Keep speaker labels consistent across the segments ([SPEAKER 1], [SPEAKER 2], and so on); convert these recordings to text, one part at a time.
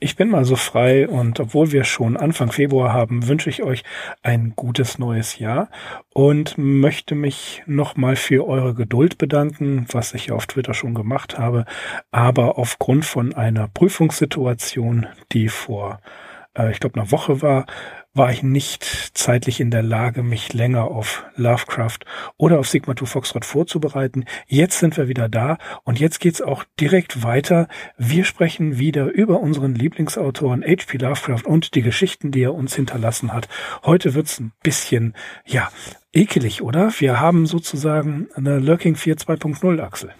[SPEAKER 1] Ich bin mal so frei und obwohl wir schon Anfang Februar haben, wünsche ich euch ein gutes neues Jahr und möchte mich nochmal für eure Geduld bedanken, was ich auf Twitter schon gemacht habe. Aber aufgrund von einer Prüfungssituation, die vor, äh, ich glaube, einer Woche war, war ich nicht zeitlich in der Lage, mich länger auf Lovecraft oder auf Sigma 2 Foxtrot vorzubereiten. Jetzt sind wir wieder da und jetzt geht's auch direkt weiter. Wir sprechen wieder über unseren Lieblingsautoren H.P. Lovecraft und die Geschichten, die er uns hinterlassen hat. Heute wird's ein bisschen, ja, ekelig, oder? Wir haben sozusagen eine Lurking 4 2.0 Axel.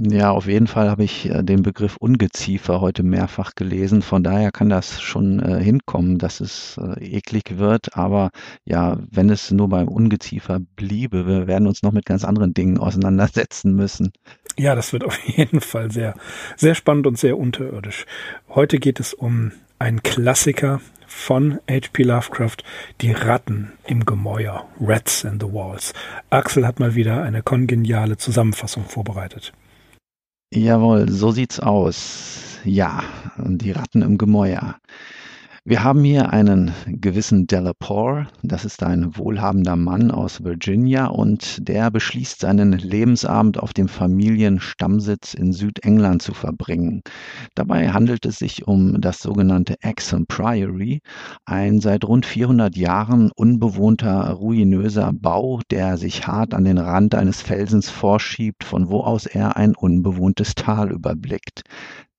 [SPEAKER 2] Ja, auf jeden Fall habe ich äh, den Begriff Ungeziefer heute mehrfach gelesen. Von daher kann das schon äh, hinkommen, dass es äh, eklig wird. Aber ja, wenn es nur beim Ungeziefer bliebe, wir werden uns noch mit ganz anderen Dingen auseinandersetzen müssen.
[SPEAKER 1] Ja, das wird auf jeden Fall sehr, sehr spannend und sehr unterirdisch. Heute geht es um einen Klassiker von H.P. Lovecraft, die Ratten im Gemäuer, Rats in the Walls. Axel hat mal wieder eine kongeniale Zusammenfassung vorbereitet.
[SPEAKER 2] Jawohl, so sieht's aus. Ja, die Ratten im Gemäuer. Wir haben hier einen gewissen Delapore, das ist ein wohlhabender Mann aus Virginia und der beschließt seinen Lebensabend auf dem Familienstammsitz in Südengland zu verbringen. Dabei handelt es sich um das sogenannte Exham Priory, ein seit rund 400 Jahren unbewohnter, ruinöser Bau, der sich hart an den Rand eines Felsens vorschiebt, von wo aus er ein unbewohntes Tal überblickt.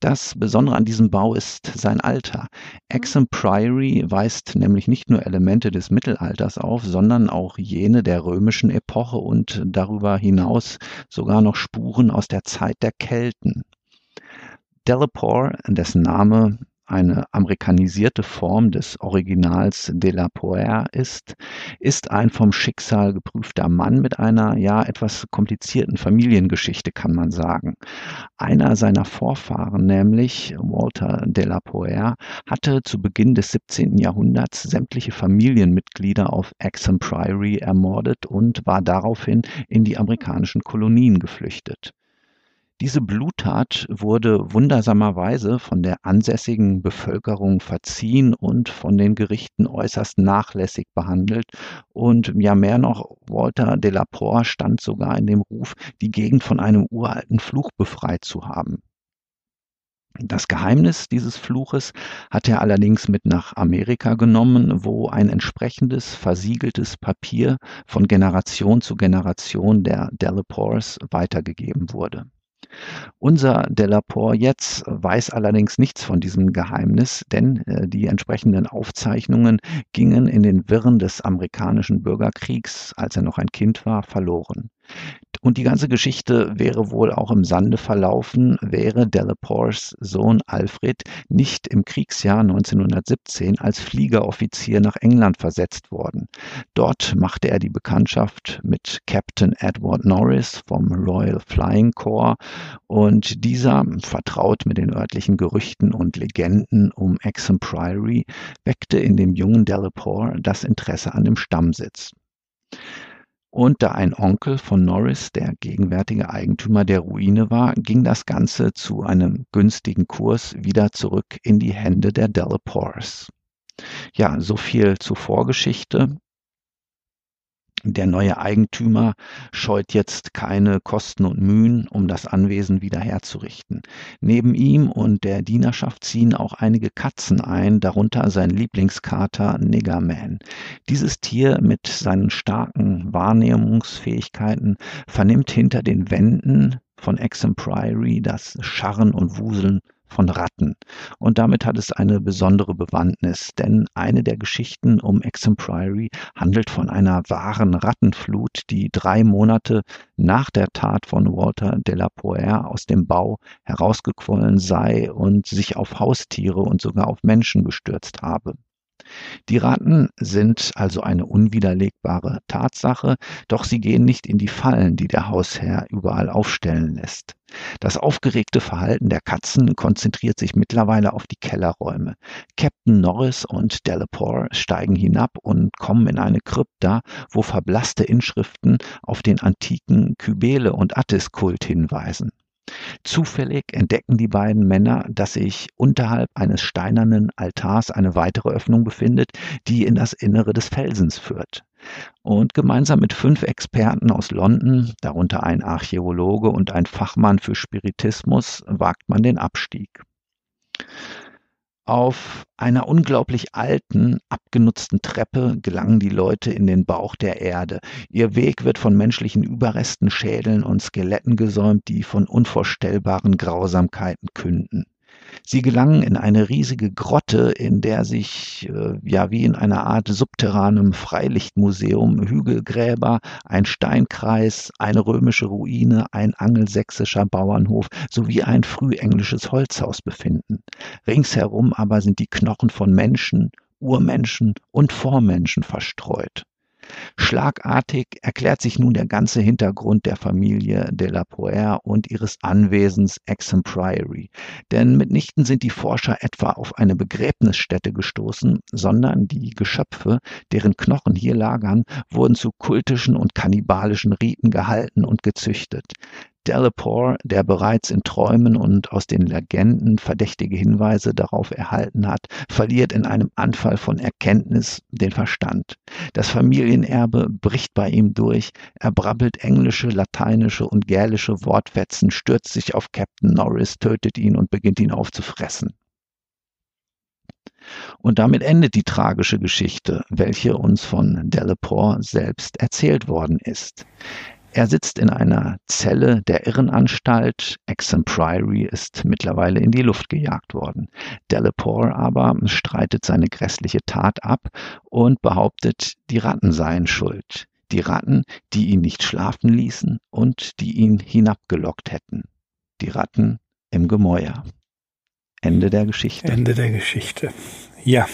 [SPEAKER 2] Das Besondere an diesem Bau ist sein Alter. Exham Priory weist nämlich nicht nur Elemente des Mittelalters auf, sondern auch jene der römischen Epoche und darüber hinaus sogar noch Spuren aus der Zeit der Kelten. Delapore, dessen Name eine amerikanisierte Form des Originals de la Poer ist, ist ein vom Schicksal geprüfter Mann mit einer ja etwas komplizierten Familiengeschichte, kann man sagen. Einer seiner Vorfahren, nämlich Walter de la Poer, hatte zu Beginn des 17. Jahrhunderts sämtliche Familienmitglieder auf Exham Priory ermordet und war daraufhin in die amerikanischen Kolonien geflüchtet. Diese Bluttat wurde wundersamerweise von der ansässigen Bevölkerung verziehen und von den Gerichten äußerst nachlässig behandelt. Und ja, mehr noch, Walter de la Poer stand sogar in dem Ruf, die Gegend von einem uralten Fluch befreit zu haben. Das Geheimnis dieses Fluches hat er allerdings mit nach Amerika genommen, wo ein entsprechendes versiegeltes Papier von Generation zu Generation der Delapores weitergegeben wurde. Unser Delapore jetzt weiß allerdings nichts von diesem Geheimnis, denn äh, die entsprechenden Aufzeichnungen gingen in den Wirren des amerikanischen Bürgerkriegs, als er noch ein Kind war, verloren. Und die ganze Geschichte wäre wohl auch im Sande verlaufen, wäre Delapores Sohn Alfred nicht im Kriegsjahr 1917 als Fliegeroffizier nach England versetzt worden. Dort machte er die Bekanntschaft mit Captain Edward Norris vom Royal Flying Corps und dieser, vertraut mit den örtlichen Gerüchten und Legenden um Exham Priory, weckte in dem jungen Delapore das Interesse an dem Stammsitz. Und da ein Onkel von Norris der gegenwärtige Eigentümer der Ruine war, ging das Ganze zu einem günstigen Kurs wieder zurück in die Hände der Delapores. Ja, so viel zur Vorgeschichte. Der neue Eigentümer scheut jetzt keine Kosten und Mühen, um das Anwesen wieder herzurichten. Neben ihm und der Dienerschaft ziehen auch einige Katzen ein, darunter sein Lieblingskater Niggerman. Dieses Tier mit seinen starken Wahrnehmungsfähigkeiten vernimmt hinter den Wänden von Priory das Scharren und Wuseln von Ratten. Und damit hat es eine besondere Bewandtnis, denn eine der Geschichten um Exham Priory handelt von einer wahren Rattenflut, die drei Monate nach der Tat von Walter de la Poer aus dem Bau herausgequollen sei und sich auf Haustiere und sogar auf Menschen gestürzt habe. Die Ratten sind also eine unwiderlegbare Tatsache, doch sie gehen nicht in die Fallen, die der Hausherr überall aufstellen lässt. Das aufgeregte Verhalten der Katzen konzentriert sich mittlerweile auf die Kellerräume. Captain Norris und Delaporte steigen hinab und kommen in eine Krypta, wo verblasste Inschriften auf den antiken Kybele- und Attis-Kult hinweisen. Zufällig entdecken die beiden Männer, dass sich unterhalb eines steinernen Altars eine weitere Öffnung befindet, die in das Innere des Felsens führt. Und gemeinsam mit fünf Experten aus London, darunter ein Archäologe und ein Fachmann für Spiritismus, wagt man den Abstieg. Auf einer unglaublich alten, abgenutzten Treppe gelangen die Leute in den Bauch der Erde. Ihr Weg wird von menschlichen Überresten, Schädeln und Skeletten gesäumt, die von unvorstellbaren Grausamkeiten künden. Sie gelangen in eine riesige Grotte, in der sich äh, ja wie in einer Art subterranem Freilichtmuseum Hügelgräber, ein Steinkreis, eine römische Ruine, ein angelsächsischer Bauernhof sowie ein frühenglisches Holzhaus befinden. Ringsherum aber sind die Knochen von Menschen, Urmenschen und Vormenschen verstreut. Schlagartig erklärt sich nun der ganze Hintergrund der Familie de la Poer und ihres Anwesens Exham Priory. Denn mitnichten sind die Forscher etwa auf eine Begräbnisstätte gestoßen, sondern die Geschöpfe, deren Knochen hier lagern, wurden zu kultischen und kannibalischen Riten gehalten und gezüchtet. Delaporte, der bereits in Träumen und aus den Legenden verdächtige Hinweise darauf erhalten hat, verliert in einem Anfall von Erkenntnis den Verstand. Das Familienerbe bricht bei ihm durch, er brabbelt englische, lateinische und gälische Wortfetzen, stürzt sich auf Captain Norris, tötet ihn und beginnt ihn aufzufressen. Und damit endet die tragische Geschichte, welche uns von Delaporte selbst erzählt worden ist. Er sitzt in einer Zelle der Irrenanstalt. Priory ist mittlerweile in die Luft gejagt worden. Delaporte aber streitet seine grässliche Tat ab und behauptet, die Ratten seien schuld. Die Ratten, die ihn nicht schlafen ließen und die ihn hinabgelockt hätten. Die Ratten im Gemäuer. Ende der Geschichte.
[SPEAKER 1] Ende der Geschichte. Ja.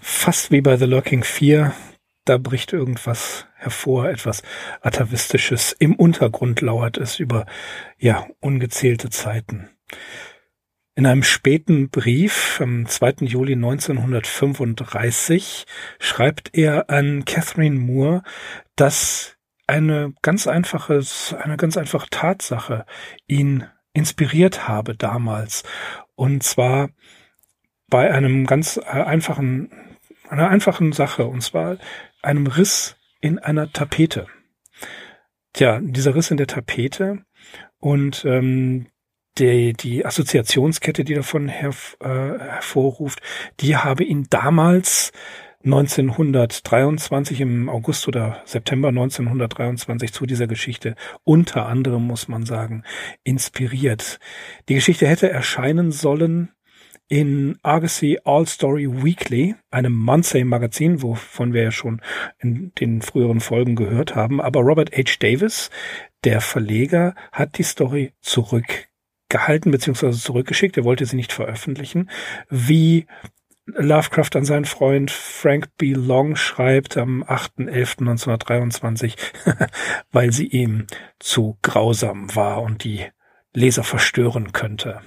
[SPEAKER 1] Fast wie bei The Lurking 4 da bricht irgendwas hervor, etwas Atavistisches. Im Untergrund lauert es über, ja, ungezählte Zeiten. In einem späten Brief am 2. Juli 1935 schreibt er an Catherine Moore, dass eine ganz einfache, eine ganz einfache Tatsache ihn inspiriert habe damals. Und zwar bei einem ganz einfachen, einer einfachen Sache. Und zwar einem Riss in einer Tapete. Tja, dieser Riss in der Tapete und ähm, die, die Assoziationskette, die davon herv äh, hervorruft, die habe ihn damals 1923 im August oder September 1923 zu dieser Geschichte unter anderem, muss man sagen, inspiriert. Die Geschichte hätte erscheinen sollen in Argosy All Story Weekly, einem Monthly-Magazin, wovon wir ja schon in den früheren Folgen gehört haben. Aber Robert H. Davis, der Verleger, hat die Story zurückgehalten bzw. zurückgeschickt. Er wollte sie nicht veröffentlichen. Wie Lovecraft an seinen Freund Frank B. Long schreibt am 8.11.1923, weil sie ihm zu grausam war und die Leser verstören könnte.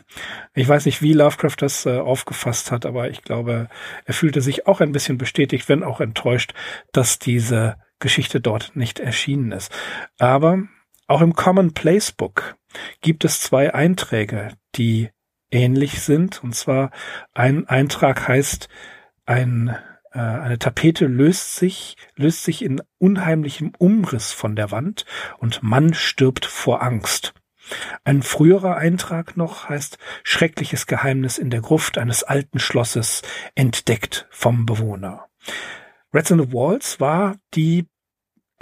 [SPEAKER 1] Ich weiß nicht, wie Lovecraft das äh, aufgefasst hat, aber ich glaube, er fühlte sich auch ein bisschen bestätigt, wenn auch enttäuscht, dass diese Geschichte dort nicht erschienen ist. Aber auch im Common Place Book gibt es zwei Einträge, die ähnlich sind. Und zwar ein Eintrag heißt, ein, äh, eine Tapete löst sich, löst sich in unheimlichem Umriss von der Wand und Mann stirbt vor Angst. Ein früherer Eintrag noch heißt Schreckliches Geheimnis in der Gruft eines alten Schlosses entdeckt vom Bewohner. Rats in the Walls war die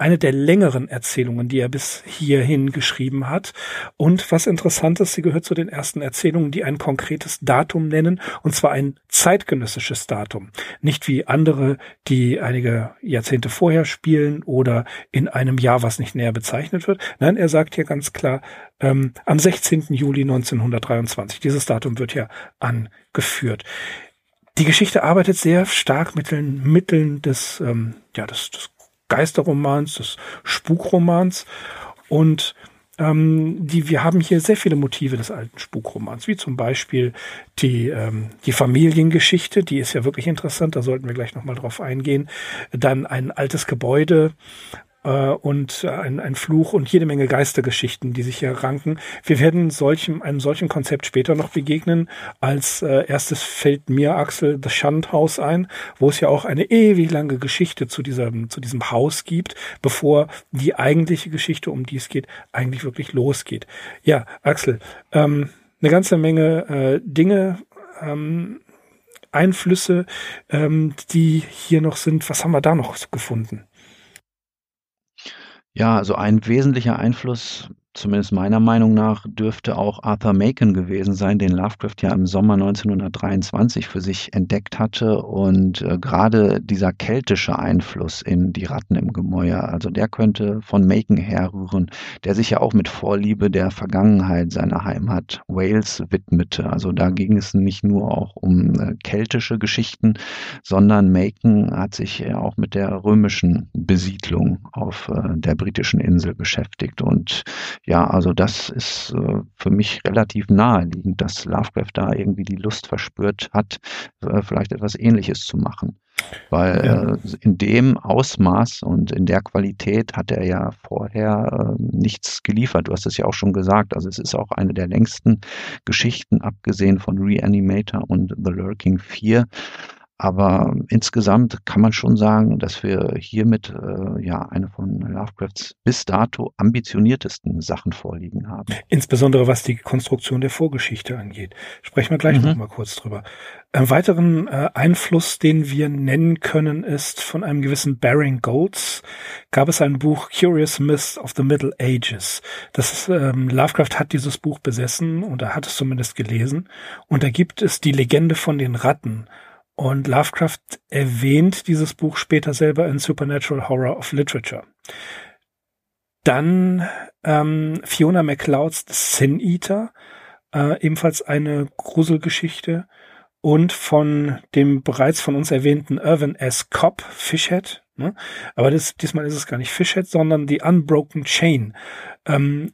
[SPEAKER 1] eine der längeren Erzählungen, die er bis hierhin geschrieben hat. Und was interessant ist, sie gehört zu den ersten Erzählungen, die ein konkretes Datum nennen, und zwar ein zeitgenössisches Datum. Nicht wie andere, die einige Jahrzehnte vorher spielen oder in einem Jahr, was nicht näher bezeichnet wird. Nein, er sagt hier ganz klar, ähm, am 16. Juli 1923. Dieses Datum wird hier angeführt. die Geschichte arbeitet sehr stark mit den Mitteln des, ähm, ja, des, des Geisterromans, des Spukromans und ähm, die, wir haben hier sehr viele Motive des alten Spukromans, wie zum Beispiel die, ähm, die Familiengeschichte, die ist ja wirklich interessant, da sollten wir gleich nochmal drauf eingehen. Dann ein altes Gebäude, und ein, ein Fluch und jede Menge Geistergeschichten, die sich hier ranken. Wir werden solchem, einem solchen Konzept später noch begegnen. Als äh, erstes fällt mir Axel das Schandhaus ein, wo es ja auch eine ewig lange Geschichte zu diesem, zu diesem Haus gibt, bevor die eigentliche Geschichte, um die es geht, eigentlich wirklich losgeht. Ja, Axel, ähm, eine ganze Menge äh, Dinge, ähm, Einflüsse, ähm, die hier noch sind. Was haben wir da noch gefunden?
[SPEAKER 2] Ja, also ein wesentlicher Einfluss zumindest meiner Meinung nach, dürfte auch Arthur Macon gewesen sein, den Lovecraft ja im Sommer 1923 für sich entdeckt hatte. Und äh, gerade dieser keltische Einfluss in die Ratten im Gemäuer, also der könnte von Macon herrühren, der sich ja auch mit Vorliebe der Vergangenheit seiner Heimat Wales widmete. Also da ging es nicht nur auch um äh, keltische Geschichten, sondern Macon hat sich ja auch mit der römischen Besiedlung auf äh, der britischen Insel beschäftigt. Und ja, also das ist äh, für mich relativ naheliegend, dass Lovecraft da irgendwie die Lust verspürt hat, äh, vielleicht etwas Ähnliches zu machen. Weil ja. äh, in dem Ausmaß und in der Qualität hat er ja vorher äh, nichts geliefert. Du hast es ja auch schon gesagt. Also es ist auch eine der längsten Geschichten, abgesehen von Reanimator und The Lurking 4 aber insgesamt kann man schon sagen, dass wir hiermit äh, ja eine von Lovecrafts bis dato ambitioniertesten Sachen vorliegen haben.
[SPEAKER 1] Insbesondere was die Konstruktion der Vorgeschichte angeht. Sprechen wir gleich mhm. noch mal kurz drüber. Einen weiteren äh, Einfluss, den wir nennen können, ist von einem gewissen Baring Golds. Gab es ein Buch Curious Myths of the Middle Ages. Das ist, ähm, Lovecraft hat dieses Buch besessen und er hat es zumindest gelesen. Und da gibt es die Legende von den Ratten. Und Lovecraft erwähnt dieses Buch später selber in Supernatural Horror of Literature. Dann ähm, Fiona MacLeods Sin Eater, äh, ebenfalls eine Gruselgeschichte. Und von dem bereits von uns erwähnten Irvin S. Cobb, Fishhead. Ne? Aber das, diesmal ist es gar nicht Fishhead, sondern die Unbroken Chain. Ähm,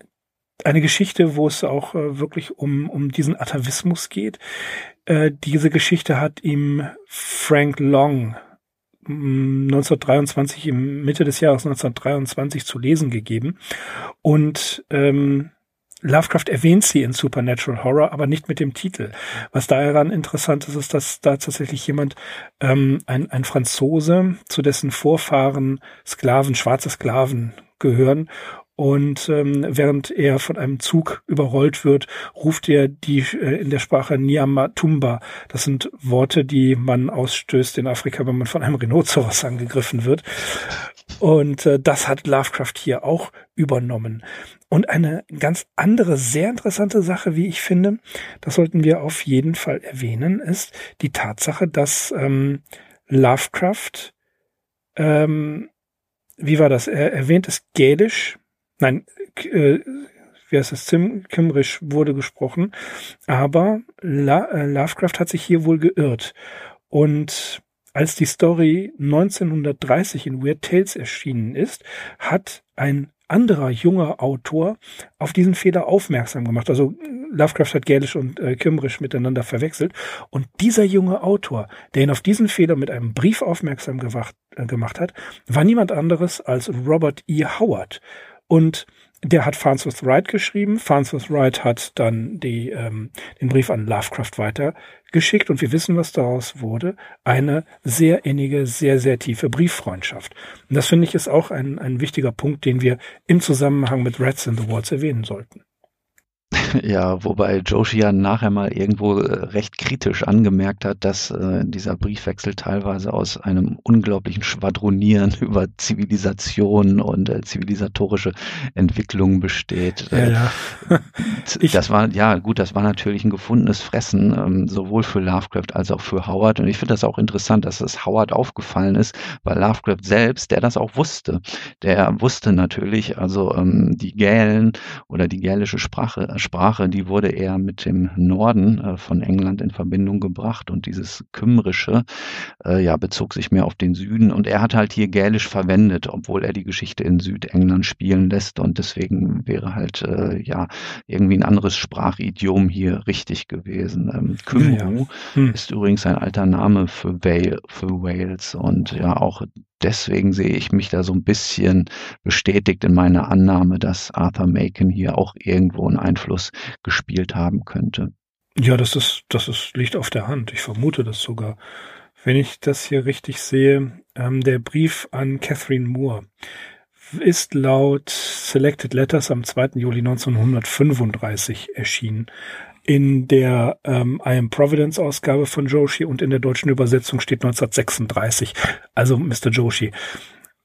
[SPEAKER 1] eine Geschichte, wo es auch äh, wirklich um, um diesen Atavismus geht. Äh, diese Geschichte hat ihm Frank Long 1923 mm, im Mitte des Jahres 1923 zu lesen gegeben und ähm, Lovecraft erwähnt sie in Supernatural Horror, aber nicht mit dem Titel. Was daran interessant ist, ist, dass da tatsächlich jemand, ähm, ein, ein Franzose, zu dessen Vorfahren Sklaven, schwarze Sklaven gehören und ähm, während er von einem Zug überrollt wird, ruft er die äh, in der Sprache Niamatumba. Das sind Worte, die man ausstößt in Afrika, wenn man von einem Rhinoceros angegriffen wird. Und äh, das hat Lovecraft hier auch übernommen. Und eine ganz andere, sehr interessante Sache, wie ich finde, das sollten wir auf jeden Fall erwähnen, ist die Tatsache, dass ähm, Lovecraft, ähm, wie war das? Er erwähnt es Gälisch, nein, äh, wie heißt das, Zim, Kimrisch wurde gesprochen, aber La, äh, Lovecraft hat sich hier wohl geirrt. Und als die Story 1930 in Weird Tales erschienen ist, hat ein anderer junger Autor auf diesen Fehler aufmerksam gemacht. Also Lovecraft hat Gälisch und äh, Kimrisch miteinander verwechselt. Und dieser junge Autor, der ihn auf diesen Fehler mit einem Brief aufmerksam gewacht, äh, gemacht hat, war niemand anderes als Robert E. Howard. Und der hat Farnsworth Wright geschrieben. Farnsworth Wright hat dann die, ähm, den Brief an Lovecraft weitergeschickt und wir wissen, was daraus wurde. Eine sehr innige, sehr, sehr tiefe Brieffreundschaft. Und das finde ich ist auch ein, ein wichtiger Punkt, den wir im Zusammenhang mit Rats in the Walls erwähnen sollten.
[SPEAKER 2] Ja, wobei Joshi ja nachher mal irgendwo äh, recht kritisch angemerkt hat, dass äh, dieser Briefwechsel teilweise aus einem unglaublichen Schwadronieren über Zivilisation und äh, zivilisatorische Entwicklung besteht. Ja, ja. das war, ja gut, das war natürlich ein gefundenes Fressen, ähm, sowohl für Lovecraft als auch für Howard. Und ich finde das auch interessant, dass es Howard aufgefallen ist, weil Lovecraft selbst, der das auch wusste, der wusste natürlich, also ähm, die Gälen oder die gälische Sprache Sprache, die wurde eher mit dem Norden äh, von England in Verbindung gebracht und dieses Kümmerische äh, ja, bezog sich mehr auf den Süden und er hat halt hier Gälisch verwendet, obwohl er die Geschichte in Südengland spielen lässt und deswegen wäre halt äh, ja irgendwie ein anderes Sprachidiom hier richtig gewesen. Ähm, Kymru ja. hm. ist übrigens ein alter Name für Wales und ja auch deswegen sehe ich mich da so ein bisschen bestätigt in meiner Annahme, dass Arthur Macon hier auch irgendwo einen Einfluss gespielt haben könnte.
[SPEAKER 1] Ja, das ist, das ist, liegt auf der Hand. Ich vermute das sogar. Wenn ich das hier richtig sehe, ähm, der Brief an Catherine Moore ist laut Selected Letters am 2. Juli 1935 erschienen. In der ähm, I Am Providence Ausgabe von Joshi und in der deutschen Übersetzung steht 1936. Also Mr. Joshi,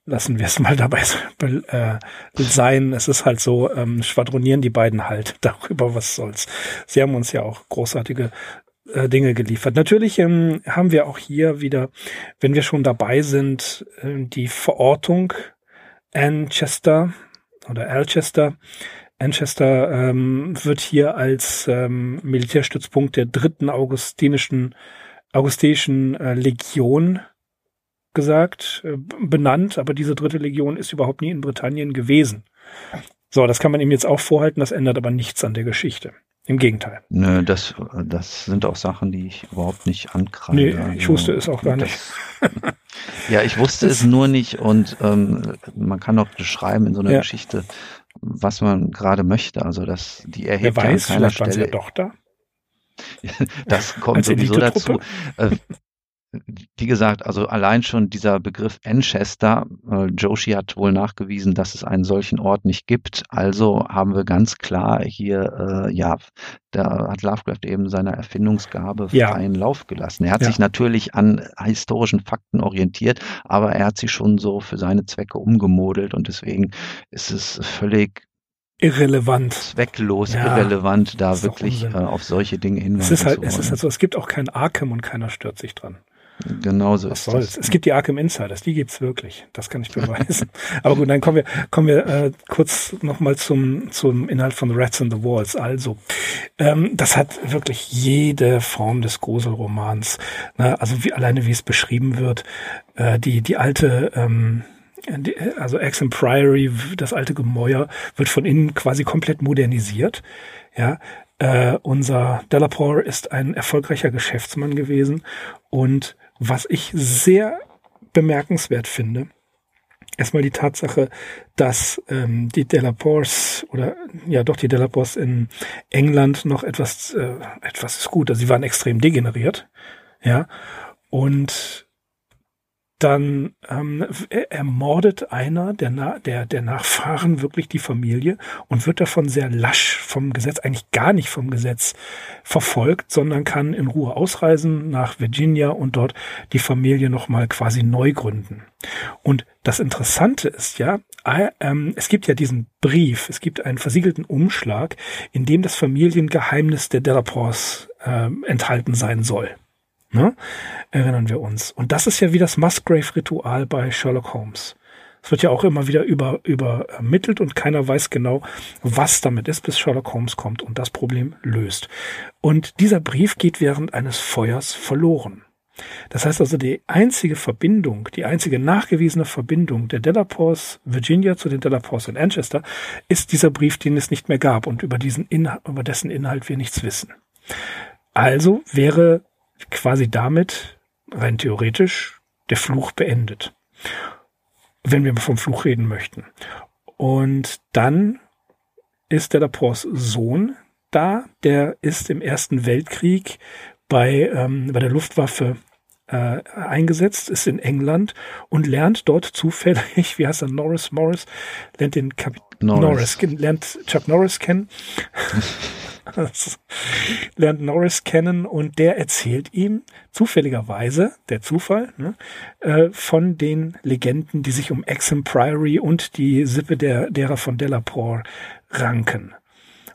[SPEAKER 1] lassen wir es mal dabei äh, sein. Es ist halt so, ähm, schwadronieren die beiden halt darüber, was soll's. Sie haben uns ja auch großartige äh, Dinge geliefert. Natürlich ähm, haben wir auch hier wieder, wenn wir schon dabei sind, äh, die Verortung Anchester oder Alchester Manchester ähm, wird hier als ähm, Militärstützpunkt der dritten augustinischen augustinischen äh, Legion gesagt, äh, benannt, aber diese dritte Legion ist überhaupt nie in Britannien gewesen. So, das kann man ihm jetzt auch vorhalten, das ändert aber nichts an der Geschichte. Im Gegenteil.
[SPEAKER 2] Nö, das, das sind auch Sachen, die ich überhaupt nicht ankreide.
[SPEAKER 1] Nee, ich wusste es auch gar nicht.
[SPEAKER 2] ja, ich wusste es nur nicht und ähm, man kann auch beschreiben in so einer ja. Geschichte, was man gerade möchte. Also das, die erhebt
[SPEAKER 1] Wer weiß,
[SPEAKER 2] ja an keiner
[SPEAKER 1] vielleicht
[SPEAKER 2] Stelle.
[SPEAKER 1] Doch da?
[SPEAKER 2] das kommt sowieso dazu. Wie gesagt, also allein schon dieser Begriff Enchester, äh, Joshi hat wohl nachgewiesen, dass es einen solchen Ort nicht gibt. Also haben wir ganz klar hier, äh, ja, da hat Lovecraft eben seiner Erfindungsgabe
[SPEAKER 1] ja.
[SPEAKER 2] freien Lauf gelassen. Er hat
[SPEAKER 1] Ja.
[SPEAKER 2] sich natürlich an historischen Fakten orientiert, aber er hat sie schon so für seine Zwecke umgemodelt und deswegen ist es völlig
[SPEAKER 1] Irrelevant.
[SPEAKER 2] zwecklos,
[SPEAKER 1] Ja,
[SPEAKER 2] irrelevant, da wirklich äh, auf solche Dinge
[SPEAKER 1] Es
[SPEAKER 2] hinweisen
[SPEAKER 1] ist halt, es ist halt so, es gibt auch kein Arkham und keiner stört sich dran.
[SPEAKER 2] Genauso
[SPEAKER 1] Was
[SPEAKER 2] ist
[SPEAKER 1] soll's? Es gibt die Arkham Insiders, die gibt's wirklich. Das kann ich beweisen. Aber gut, dann kommen wir, kommen wir äh, kurz nochmal zum, zum Inhalt von The Rats in the Walls. Also, ähm, das hat wirklich jede Form des Gruselromans. Ne? Also wie alleine wie es beschrieben wird, äh, die, die alte, ähm, also Exham Priory, das alte Gemäuer, wird von innen quasi komplett modernisiert. Ja, äh, unser Delapore ist ein erfolgreicher Geschäftsmann gewesen und was ich sehr bemerkenswert finde, erstmal die Tatsache, dass ähm, die Delapores oder ja doch die Delapores in England noch etwas äh, etwas ist gut, also sie waren extrem degeneriert, ja. Und dann ähm, er- ermordet einer der, Na der, der Nachfahren wirklich die Familie und wird davon sehr lasch vom Gesetz, eigentlich gar nicht vom Gesetz verfolgt, sondern kann in Ruhe ausreisen nach Virginia und dort die Familie nochmal quasi neu gründen. Und das Interessante ist ja, äh, ähm, es gibt ja diesen Brief, es gibt einen versiegelten Umschlag, in dem das Familiengeheimnis der Delapores ähm, enthalten sein soll. Ne? Erinnern wir uns. Und das ist ja wie das Musgrave-Ritual bei Sherlock Holmes. Es wird ja auch immer wieder über, übermittelt und keiner weiß genau, was damit ist, bis Sherlock Holmes kommt und das Problem löst. Und dieser Brief geht während eines Feuers verloren. Das heißt also, die einzige Verbindung, die einzige nachgewiesene Verbindung der Delapores Virginia zu den Delapores in Manchester ist dieser Brief, den es nicht mehr gab und über diesen Inhalt, über dessen Inhalt wir nichts wissen. Also wäre quasi damit rein theoretisch der Fluch beendet. Wenn wir vom Fluch reden möchten. Und dann ist der Lapors Sohn da, der ist im Ersten Weltkrieg bei, ähm, bei der Luftwaffe äh, eingesetzt, ist in England und lernt dort zufällig, wie heißt er, Norris Morris, lernt den Kapitän
[SPEAKER 2] Norris.
[SPEAKER 1] Norris, lernt Chuck Norris kennen. lernt Norris kennen und der erzählt ihm zufälligerweise, der Zufall, ne, äh, von den Legenden, die sich um Exham Priory und die Sippe der, derer von Delapore ranken.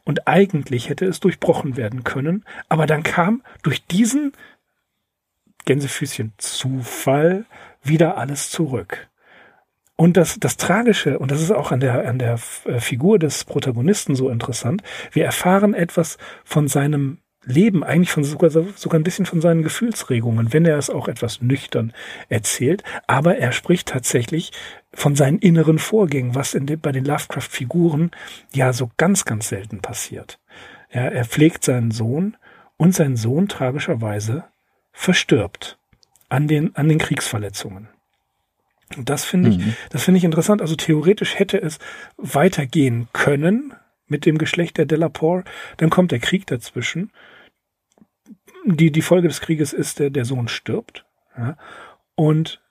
[SPEAKER 1] Und eigentlich hätte es durchbrochen werden können, aber dann kam durch diesen Gänsefüßchen Zufall wieder alles zurück. Und das, das Tragische, und das ist auch an der, an der äh, Figur des Protagonisten so interessant, wir erfahren etwas von seinem Leben, eigentlich von sogar, sogar ein bisschen von seinen Gefühlsregungen, wenn er es auch etwas nüchtern erzählt. Aber er spricht tatsächlich von seinen inneren Vorgängen, was in den, bei den Lovecraft-Figuren ja so ganz, ganz selten passiert. Ja, er pflegt seinen Sohn und sein Sohn tragischerweise verstirbt an den, an den Kriegsverletzungen. Und das finde ich, mhm. das finde ich interessant. Also theoretisch hätte es weitergehen können mit dem Geschlecht der Delapore. Dann kommt der Krieg dazwischen. Die, die Folge des Krieges ist, der, der Sohn stirbt. Ja, und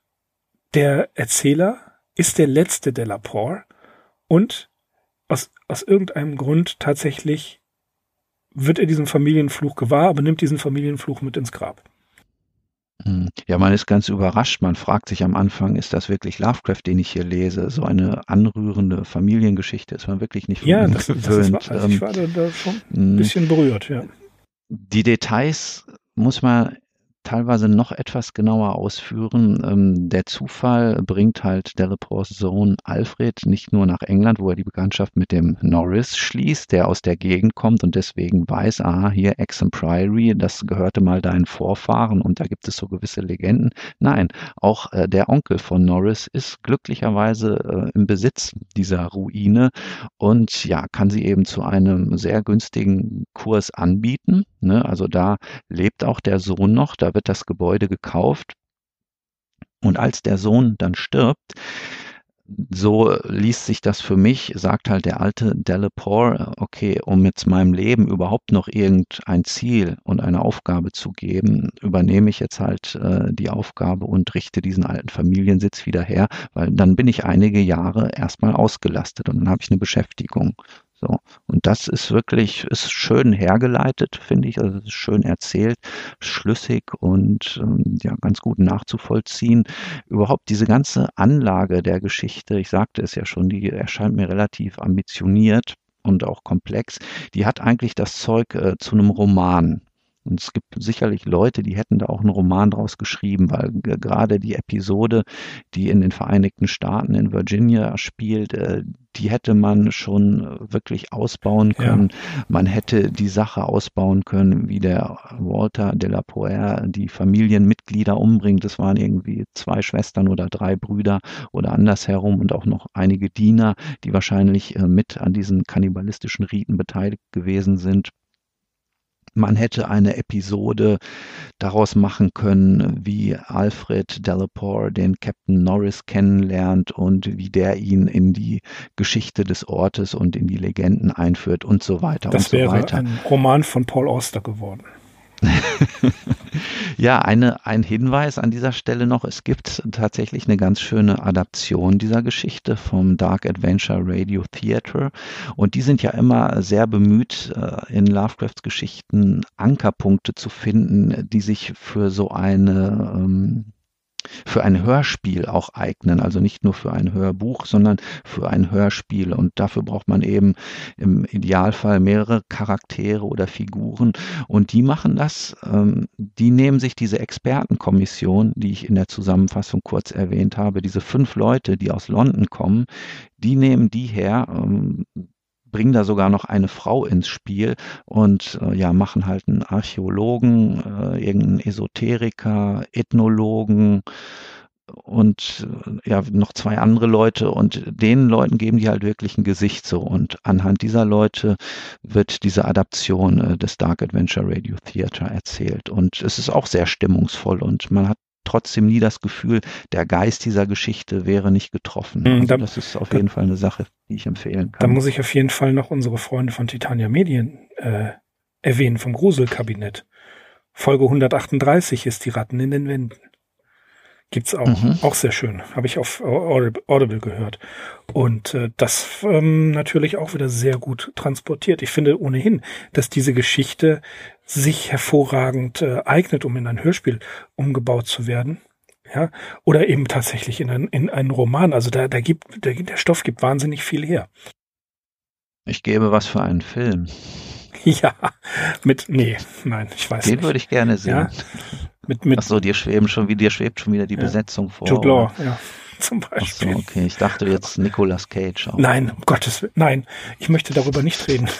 [SPEAKER 1] der Erzähler ist der letzte Delapore und aus, aus irgendeinem Grund tatsächlich wird er diesen Familienfluch gewahr, aber nimmt diesen Familienfluch mit ins Grab.
[SPEAKER 2] Ja, man ist ganz überrascht. Man fragt sich am Anfang, ist das wirklich Lovecraft, den ich hier lese? So eine anrührende Familiengeschichte ist man wirklich nicht
[SPEAKER 1] ja, das, gewöhnt. Das ist, also ich war da, da schon ein hm. bisschen berührt, ja.
[SPEAKER 2] Die Details muss man teilweise noch etwas genauer ausführen. Ähm, der Zufall bringt halt Delapores Sohn Alfred nicht nur nach England, wo er die Bekanntschaft mit dem Norris schließt, der aus der Gegend kommt und deswegen weiß, aha, hier Exham Priory, das gehörte mal deinen Vorfahren und da gibt es so gewisse Legenden. Nein, auch äh, der Onkel von Norris ist glücklicherweise äh, im Besitz dieser Ruine und ja, kann sie eben zu einem sehr günstigen Kurs anbieten. Ne? Also da lebt auch der Sohn noch, da wird das Gebäude gekauft. Und als der Sohn dann stirbt, so liest sich das für mich, sagt halt der alte Delapore, okay, um jetzt meinem Leben überhaupt noch irgendein Ziel und eine Aufgabe zu geben, übernehme ich jetzt halt äh, die Aufgabe und richte diesen alten Familiensitz wieder her, weil dann bin ich einige Jahre erstmal ausgelastet und dann habe ich eine Beschäftigung. So. Und das ist wirklich, ist schön hergeleitet, finde ich. Also ist schön erzählt, schlüssig und ähm, ja, ganz gut nachzuvollziehen. Überhaupt diese ganze Anlage der Geschichte, ich sagte es ja schon, die erscheint mir relativ ambitioniert und auch komplex. Die hat eigentlich das Zeug äh, zu einem Roman. Und es gibt sicherlich Leute, die hätten da auch einen Roman draus geschrieben, weil gerade die Episode, die in den Vereinigten Staaten in Virginia spielt, äh, die hätte man schon wirklich ausbauen können. Ja. Man hätte die Sache ausbauen können, wie der Walter de la Poer die Familienmitglieder umbringt. Das waren irgendwie zwei Schwestern oder drei Brüder oder andersherum und auch noch einige Diener, die wahrscheinlich äh, mit an diesen kannibalistischen Riten beteiligt gewesen sind man hätte eine Episode daraus machen können, wie Alfred Delapore den Captain Norris kennenlernt und wie der ihn in die Geschichte des Ortes und in die Legenden einführt und so weiter
[SPEAKER 1] das
[SPEAKER 2] und so
[SPEAKER 1] weiter. Das wäre ein Roman von Paul Auster geworden.
[SPEAKER 2] ja, eine, ein Hinweis an dieser Stelle noch. Es gibt tatsächlich eine ganz schöne Adaption dieser Geschichte vom Dark Adventure Radio Theater. Und die sind ja immer sehr bemüht, äh, in Lovecrafts Geschichten Ankerpunkte zu finden, die sich für so eine ähm, für ein Hörspiel auch eignen. Also nicht nur für ein Hörbuch, sondern für ein Hörspiel. Und dafür braucht man eben im Idealfall mehrere Charaktere oder Figuren. Und die machen das, ähm, die nehmen sich diese Expertenkommission, die ich in der Zusammenfassung kurz erwähnt habe, diese fünf Leute, die aus London kommen, die nehmen die her, ähm, bringen da sogar noch eine Frau ins Spiel und äh, ja, machen halt einen Archäologen, äh, irgendeinen Esoteriker, Ethnologen und äh, ja, noch zwei andere Leute und den Leuten geben die halt wirklich ein Gesicht so und anhand dieser Leute wird diese Adaption äh, des Dark Adventure Radio Theater erzählt und es ist auch sehr stimmungsvoll und man hat trotzdem nie das Gefühl, der Geist dieser Geschichte wäre nicht getroffen. Mhm, also das ist auf jeden Fall eine Sache, die ich empfehlen kann.
[SPEAKER 1] Da muss ich auf jeden Fall noch unsere Freunde von Titania Medien äh, erwähnen, vom Gruselkabinett. Folge 138 ist die Ratten in den Wänden. Gibt's auch. Mhm. Auch sehr schön. Habe ich auf Audible gehört. Und äh, das ähm, natürlich auch wieder sehr gut transportiert. Ich finde ohnehin, dass diese Geschichte sich hervorragend äh, eignet, um in ein Hörspiel umgebaut zu werden. Ja, oder eben tatsächlich in, ein, in einen Roman. Also da, da gibt, der, der Stoff gibt wahnsinnig viel her.
[SPEAKER 2] Ich gebe was für einen Film.
[SPEAKER 1] Ja, mit, nee, nein, ich weiß
[SPEAKER 2] Den
[SPEAKER 1] nicht.
[SPEAKER 2] Den würde ich gerne sehen. Ja,
[SPEAKER 1] mit, mit,
[SPEAKER 2] Ach so, dir schweben schon wieder, dir schwebt schon wieder die ja. Besetzung vor.
[SPEAKER 1] Jude Law, ja. zum Beispiel.
[SPEAKER 2] Ach so, okay, ich dachte jetzt Nicolas Cage auch.
[SPEAKER 1] Nein, um Gottes Willen, nein, ich möchte darüber nicht reden.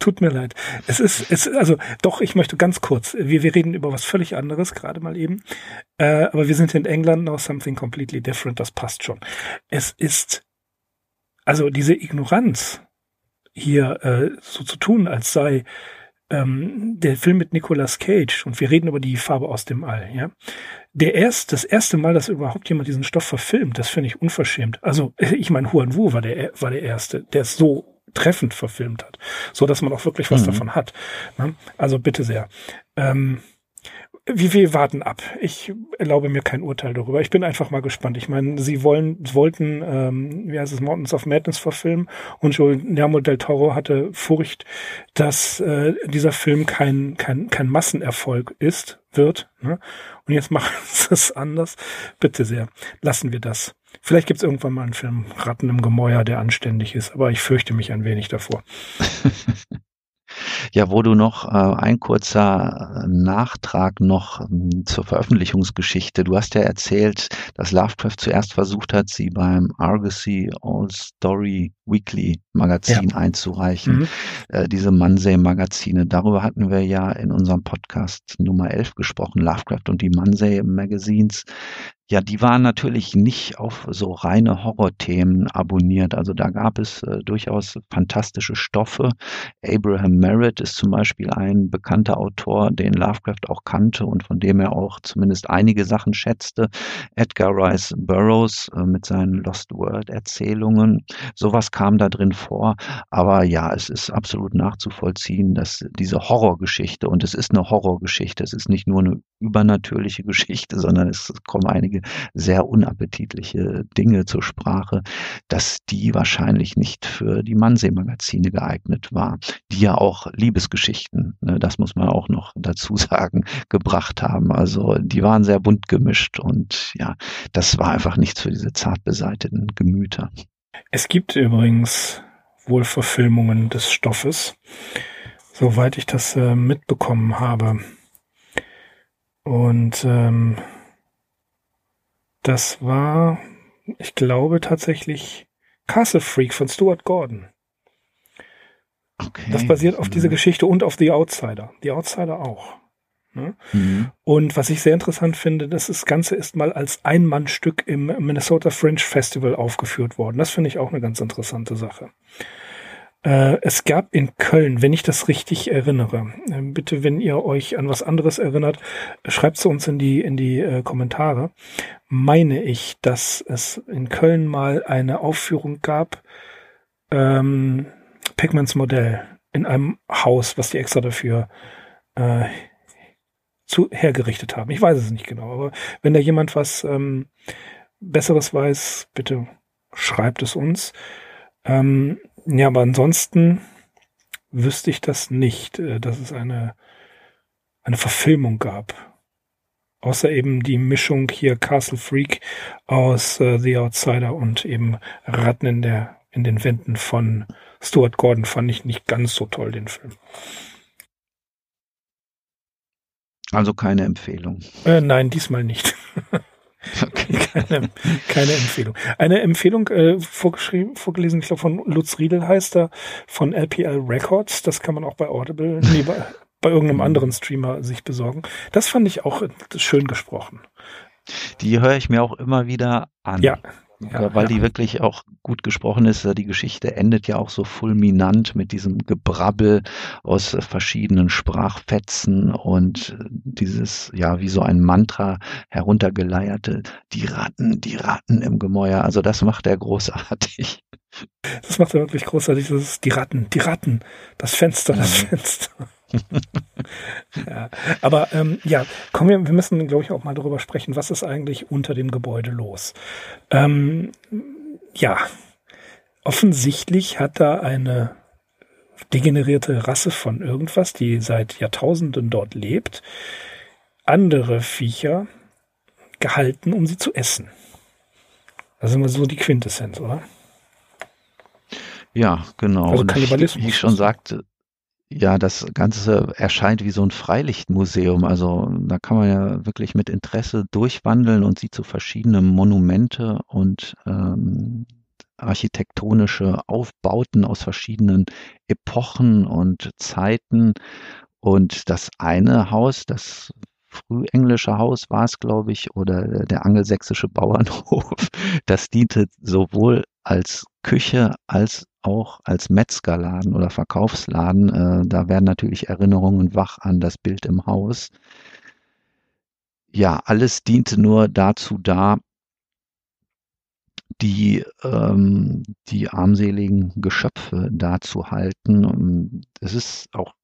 [SPEAKER 1] Tut mir leid. Es ist, es, also doch, ich möchte ganz kurz, wir, wir reden über was völlig anderes, gerade mal eben. Äh, aber wir sind in England now something completely different, das passt schon. Es ist, also diese Ignoranz hier äh, so zu tun, als sei ähm, der Film mit Nicolas Cage und wir reden über die Farbe aus dem All, ja. Der erst, das erste Mal, dass überhaupt jemand diesen Stoff verfilmt, das finde ich unverschämt. Also, ich meine, Huan Wu war der, war der erste, der es so treffend verfilmt hat, so dass man auch wirklich was mhm. davon hat. Ne? Also bitte sehr. Ähm, wir, wir warten ab. Ich erlaube mir kein Urteil darüber. Ich bin einfach mal gespannt. Ich meine, sie wollen, wollten, ähm, wie heißt es, Mountains of Madness verfilmen und Guillermo del Toro hatte Furcht, dass äh, dieser Film kein, kein, kein Massenerfolg ist, wird. Ne? Und jetzt machen sie es anders. Bitte sehr, lassen wir das. Vielleicht gibt es irgendwann mal einen Film Ratten im Gemäuer, der anständig ist, aber ich fürchte mich ein wenig davor.
[SPEAKER 2] Ja, wo du noch äh, ein kurzer Nachtrag noch ähm, zur Veröffentlichungsgeschichte. Du hast ja erzählt, dass Lovecraft zuerst versucht hat, sie beim Argosy All Story Weekly Magazin ja. einzureichen. Mhm. Äh, diese Mansey-Magazine. Darüber hatten wir ja in unserem Podcast Nummer 11 gesprochen, Lovecraft und die Mansey Magazines. Ja, die waren natürlich nicht auf so reine Horrorthemen abonniert. Also da gab es äh, durchaus fantastische Stoffe. Abraham Merritt ist zum Beispiel ein bekannter Autor, den Lovecraft auch kannte und von dem er auch zumindest einige Sachen schätzte. Edgar Rice Burroughs äh, mit seinen Lost World Erzählungen. Sowas kam da drin vor. Aber ja, es ist absolut nachzuvollziehen, dass diese Horrorgeschichte, und es ist eine Horrorgeschichte, es ist nicht nur eine übernatürliche Geschichte, sondern es kommen einige sehr unappetitliche Dinge zur Sprache, dass die wahrscheinlich nicht für die Mansee-Magazine geeignet war, die ja auch Liebesgeschichten, ne, das muss man auch noch dazu sagen, gebracht haben. Also die waren sehr bunt gemischt und ja, das war einfach nichts für diese zart beseiteten Gemüter.
[SPEAKER 1] Es gibt übrigens wohl Verfilmungen des Stoffes, soweit ich das äh, mitbekommen habe. Und ähm, das war, ich glaube tatsächlich Castle Freak von Stuart Gordon. Okay. Das basiert auf dieser Geschichte und auf The Outsider. The Outsider auch. Ne? Mhm. Und was ich sehr interessant finde, dass das Ganze ist mal als Einmannstück im Minnesota Fringe Festival aufgeführt worden. Das finde ich auch eine ganz interessante Sache. Äh, es gab in Köln, wenn ich das richtig erinnere, äh, bitte, wenn ihr euch an was anderes erinnert, schreibt es uns in die, in die äh, Kommentare. Meine ich, dass es in Köln mal eine Aufführung gab, ähm, Pigments Modell in einem Haus, was die extra dafür äh, zu, hergerichtet haben. Ich weiß es nicht genau, aber wenn da jemand was ähm, Besseres weiß, bitte schreibt es uns. Ähm, ja, aber ansonsten wüsste ich das nicht, äh, dass es eine, eine Verfilmung gab. Außer eben die Mischung hier Castle Freak aus äh, The Outsider und eben Ratten in der in den Wänden von Stuart Gordon fand ich nicht ganz so toll, den Film.
[SPEAKER 2] Also keine Empfehlung.
[SPEAKER 1] Äh, nein, diesmal nicht. Okay. Keine, keine, Empfehlung. Eine Empfehlung äh, vorgeschrieben, vorgelesen, ich glaube von Lutz Riedel heißt er, von LPL Records. Das kann man auch bei Audible, nee, bei, bei irgendeinem anderen Streamer sich besorgen. Das fand ich auch schön gesprochen.
[SPEAKER 2] Die höre ich mir auch immer wieder an.
[SPEAKER 1] Ja,
[SPEAKER 2] ja, weil ja. die wirklich auch gut gesprochen ist. Die Geschichte endet ja auch so fulminant mit diesem Gebrabbel aus verschiedenen Sprachfetzen und dieses, ja, wie so ein Mantra heruntergeleierte, die Ratten, die Ratten im Gemäuer. Also das macht er großartig.
[SPEAKER 1] Das macht er wirklich großartig. Das ist die Ratten, die Ratten, das Fenster, das mhm. Fenster. Ja, aber ähm, ja, kommen wir, wir müssen, glaube ich, auch mal darüber sprechen, was ist eigentlich unter dem Gebäude los. Ähm, ja, offensichtlich hat da eine degenerierte Rasse von irgendwas, die seit Jahrtausenden dort lebt, andere Viecher gehalten, um sie zu essen. Das ist immer so die Quintessenz, oder?
[SPEAKER 2] Ja, genau.
[SPEAKER 1] Also Kannibalismus.
[SPEAKER 2] Wie ich schon sagte, ja, das Ganze erscheint wie so ein Freilichtmuseum. Also da kann man ja wirklich mit Interesse durchwandeln und sieht so verschiedene Monumente und ähm, architektonische Aufbauten aus verschiedenen Epochen und Zeiten. Und das eine Haus, das frühenglische Haus war es, glaube ich, oder der angelsächsische Bauernhof, das diente sowohl als Küche als auch als Metzgerladen oder Verkaufsladen. Äh, da werden natürlich Erinnerungen wach an das Bild im Haus. Ja, alles diente nur dazu da, die, ähm, die armseligen Geschöpfe da zu halten. Es ist auch,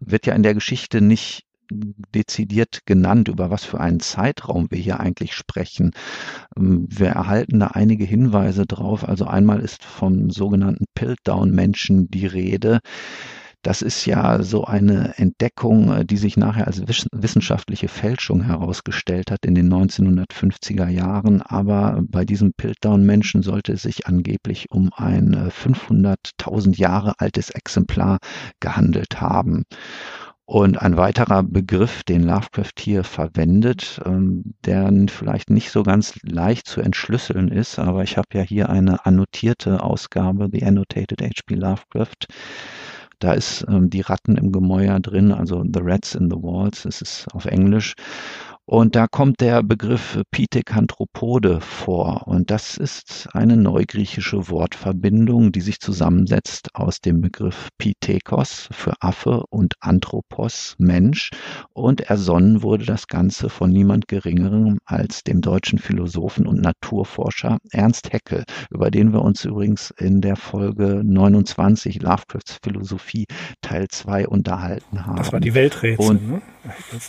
[SPEAKER 2] wird ja in der Geschichte nicht dezidiert genannt, über was für einen Zeitraum wir hier eigentlich sprechen. Ähm, wir erhalten da einige Hinweise drauf. Also einmal ist vom sogenannten Piltdown-Menschen die Rede. Das ist ja so eine Entdeckung, äh, die sich nachher als wissenschaftliche Fälschung herausgestellt hat in den 1950er Jahren. Aber bei diesem Piltdown-Menschen sollte es sich angeblich um ein 500.000 äh, Jahre altes Exemplar gehandelt haben. Und ein weiterer Begriff, den Lovecraft hier verwendet, ähm, der vielleicht nicht so ganz leicht zu entschlüsseln ist, aber ich habe ja hier eine annotierte Ausgabe, The Annotated H.P. Lovecraft. Da ist ähm, die Ratten im Gemäuer drin, also The Rats in the Walls, es ist auf Englisch. Und da kommt der Begriff Pithekanthropode vor. Und das ist eine neugriechische Wortverbindung, die sich zusammensetzt aus dem Begriff Pithekos für Affe und Anthropos, Mensch. Und ersonnen wurde das Ganze von niemand Geringerem als dem deutschen Philosophen und Naturforscher Ernst Haeckel, über den wir uns übrigens in der Folge 29 Lovecrafts Philosophie Teil 2 unterhalten haben.
[SPEAKER 1] Das war die Welträtsel,
[SPEAKER 2] und, ne?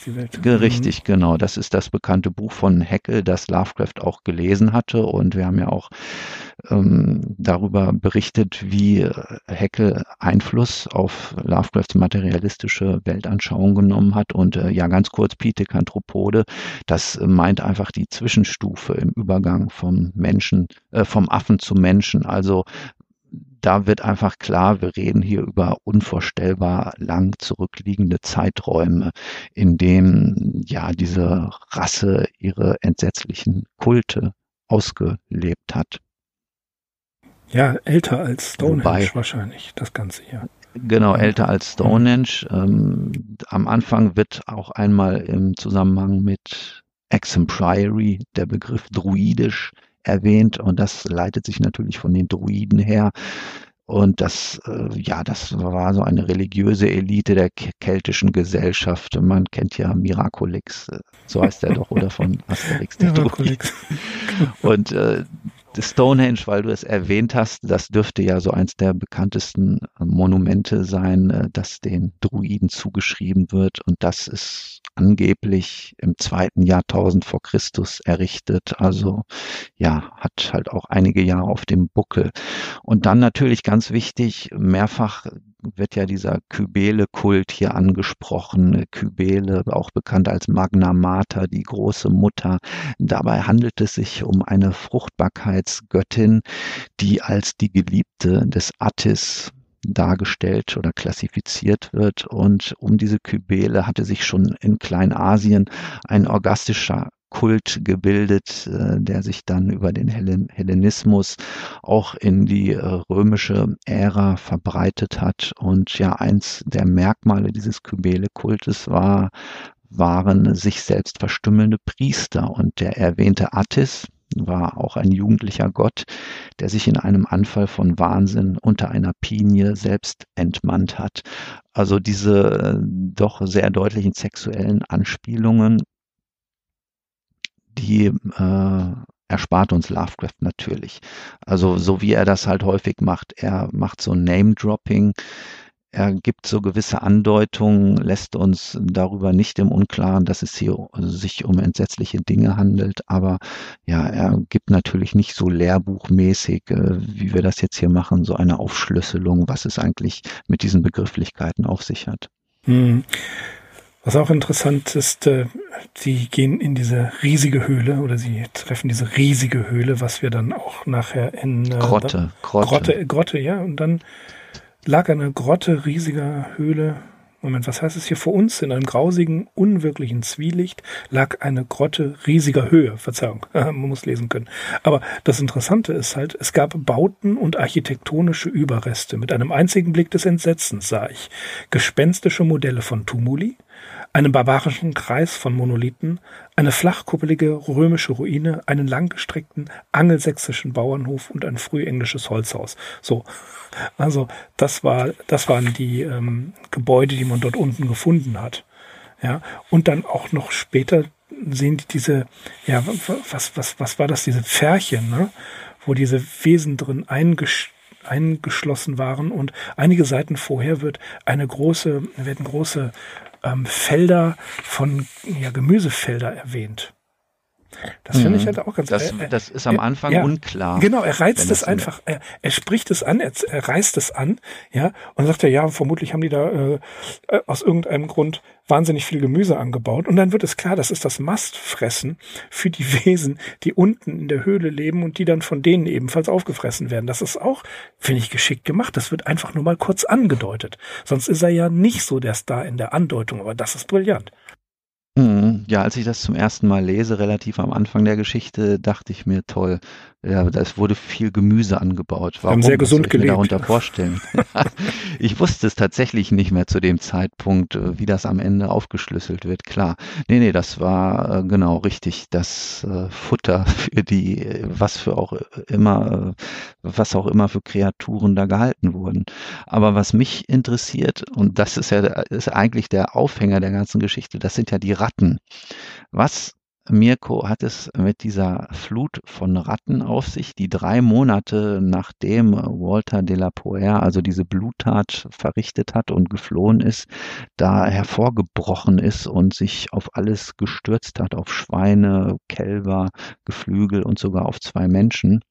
[SPEAKER 2] Die Welt. Richtig, genau. Das ist das bekannte Buch von Heckel, das Lovecraft auch gelesen hatte. Und wir haben ja auch ähm, darüber berichtet, wie Heckel Einfluss auf Lovecrafts materialistische Weltanschauung genommen hat. Und äh, ja, ganz kurz, Pithekanthropode, das meint einfach die Zwischenstufe im Übergang vom Menschen, äh, vom Affen zum Menschen. Also da wird einfach klar, wir reden hier über unvorstellbar lang zurückliegende Zeiträume, in denen ja diese Rasse ihre entsetzlichen Kulte ausgelebt hat.
[SPEAKER 1] Ja, älter als Stonehenge Wobei, wahrscheinlich, das Ganze hier.
[SPEAKER 2] Genau, älter als Stonehenge. Ähm, am Anfang wird auch einmal im Zusammenhang mit Exum Priory der Begriff druidisch erwähnt und das leitet sich natürlich von den Druiden her. Und das, äh, ja, das war so eine religiöse Elite der keltischen Gesellschaft. Man kennt ja Miraculix, äh, so heißt er doch, oder von Asterix. Der Miraculix. Und äh, Stonehenge, weil du es erwähnt hast, das dürfte ja so eins der bekanntesten äh, Monumente sein, äh, das den Druiden zugeschrieben wird. Und das ist angeblich im zweiten Jahrtausend vor Christus errichtet. Also ja, hat halt auch einige Jahre auf dem Buckel. Und dann natürlich ganz wichtig, mehrfach wird ja dieser Kybele-Kult hier angesprochen. Kybele, auch bekannt als Magna Mater, die große Mutter. Dabei handelt es sich um eine Fruchtbarkeitsgöttin, die als die Geliebte des Attis dargestellt oder klassifiziert wird. Und um diese Kybele hatte sich schon in Kleinasien ein orgastischer Kult gebildet, äh, der sich dann über den Hellenismus auch in die äh, römische Ära verbreitet hat. Und ja, eins der Merkmale dieses Kybele-Kultes war, waren sich selbst verstümmelnde Priester. Und der erwähnte Attis, war auch ein jugendlicher Gott, der sich in einem Anfall von Wahnsinn unter einer Pinie selbst entmannt hat. Also diese äh, doch sehr deutlichen sexuellen Anspielungen, die äh, erspart uns Lovecraft natürlich. Also so wie er das halt häufig macht, er macht so Name-Dropping, er gibt so gewisse Andeutungen, lässt uns darüber nicht im Unklaren, dass es hier sich um entsetzliche Dinge handelt. Aber ja, er gibt natürlich nicht so lehrbuchmäßig, äh, wie wir das jetzt hier machen, so eine Aufschlüsselung, was es eigentlich mit diesen Begrifflichkeiten auf sich hat. Hm.
[SPEAKER 1] Was auch interessant ist, äh, sie gehen in diese riesige Höhle oder sie treffen diese riesige Höhle, was wir dann auch nachher in
[SPEAKER 2] äh, Grotte,
[SPEAKER 1] Grotte, Grotte, Grotte, ja, und dann lag eine Grotte riesiger Höhle Moment, was heißt es hier? Vor uns in einem grausigen, unwirklichen Zwielicht lag eine Grotte riesiger Höhe. Verzeihung, man muss lesen können. Aber das Interessante ist halt, es gab Bauten und architektonische Überreste. Mit einem einzigen Blick des Entsetzens sah ich gespenstische Modelle von Tumuli, einen barbarischen Kreis von Monolithen, eine flachkuppelige römische Ruine, einen langgestreckten angelsächsischen Bauernhof und ein frühenglisches Holzhaus. So, also das war, das waren die ähm, Gebäude, die man dort unten gefunden hat. Ja, und dann auch noch später sehen die diese, ja, was, was, was war das, diese Pferchen, ne? wo diese Wesen drin eingesch eingeschlossen waren und einige Seiten vorher wird eine große, werden große ähm, Felder von ja, Gemüsefelder erwähnt. Das finde ich mhm. halt auch ganz
[SPEAKER 2] das, äh, das ist am Anfang ja, unklar.
[SPEAKER 1] Genau, er reizt es einfach, er, er spricht es an, er, er reißt es an, ja, und sagt ja, ja, vermutlich haben die da äh, äh, aus irgendeinem Grund wahnsinnig viel Gemüse angebaut. Und dann wird es klar, das ist das Mastfressen für die Wesen, die unten in der Höhle leben und die dann von denen ebenfalls aufgefressen werden. Das ist auch, finde ich, geschickt gemacht. Das wird einfach nur mal kurz angedeutet. Sonst ist er ja nicht so der Star in der Andeutung, aber das ist brillant.
[SPEAKER 2] Mhm. Ja, als ich das zum ersten Mal lese, relativ am Anfang der Geschichte, dachte ich mir, toll, ja, es wurde viel Gemüse angebaut.
[SPEAKER 1] Warum? Haben sehr gesund Was ich
[SPEAKER 2] gelebt. Mir darunter vorstellen. ich wusste es tatsächlich nicht mehr zu dem Zeitpunkt, äh, wie das am Ende aufgeschlüsselt wird. Klar. Nee, nee, das war äh, genau richtig. Das äh, Futter für die, was für auch immer, was auch immer für Kreaturen da gehalten wurden. Aber was mich interessiert, und das ist ja ist eigentlich der Aufhänger der ganzen Geschichte, das sind ja die Ratten. Was Mirko hat es mit dieser Flut von Ratten auf sich, die drei Monate nachdem Walter de la Poer also diese Bluttat verrichtet hat und geflohen ist, da hervorgebrochen ist und sich auf alles gestürzt hat, auf Schweine, Kälber, Geflügel und sogar auf zwei Menschen.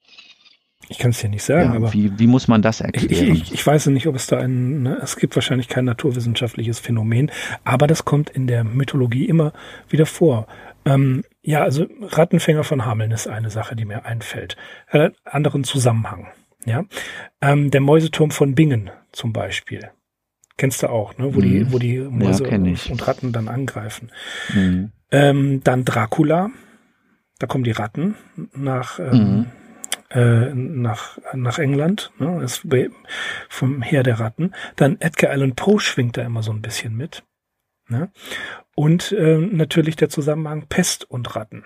[SPEAKER 1] Ich kann es dir nicht sagen, ja, aber.
[SPEAKER 2] Wie, wie muss man das erklären?
[SPEAKER 1] Ich, ich, ich weiß nicht, ob es da ein, ne, es gibt wahrscheinlich kein naturwissenschaftliches Phänomen, aber das kommt in der Mythologie immer wieder vor. Ähm, ja, also Rattenfänger von Hameln ist eine Sache, die mir einfällt. Äh, anderen Zusammenhang. Ja, ähm, der Mäuseturm von Bingen zum Beispiel. Kennst du auch, ne? Wo die, mhm. wo die Mäuse ja, und Ratten dann angreifen. Mhm. Ähm, dann Dracula. Da kommen die Ratten nach, ähm, mhm. äh, nach, nach England. Ne? Das ist vom Heer der Ratten. Dann Edgar Allan Poe schwingt da immer so ein bisschen mit. Ne? Und äh, natürlich der Zusammenhang Pest und Ratten.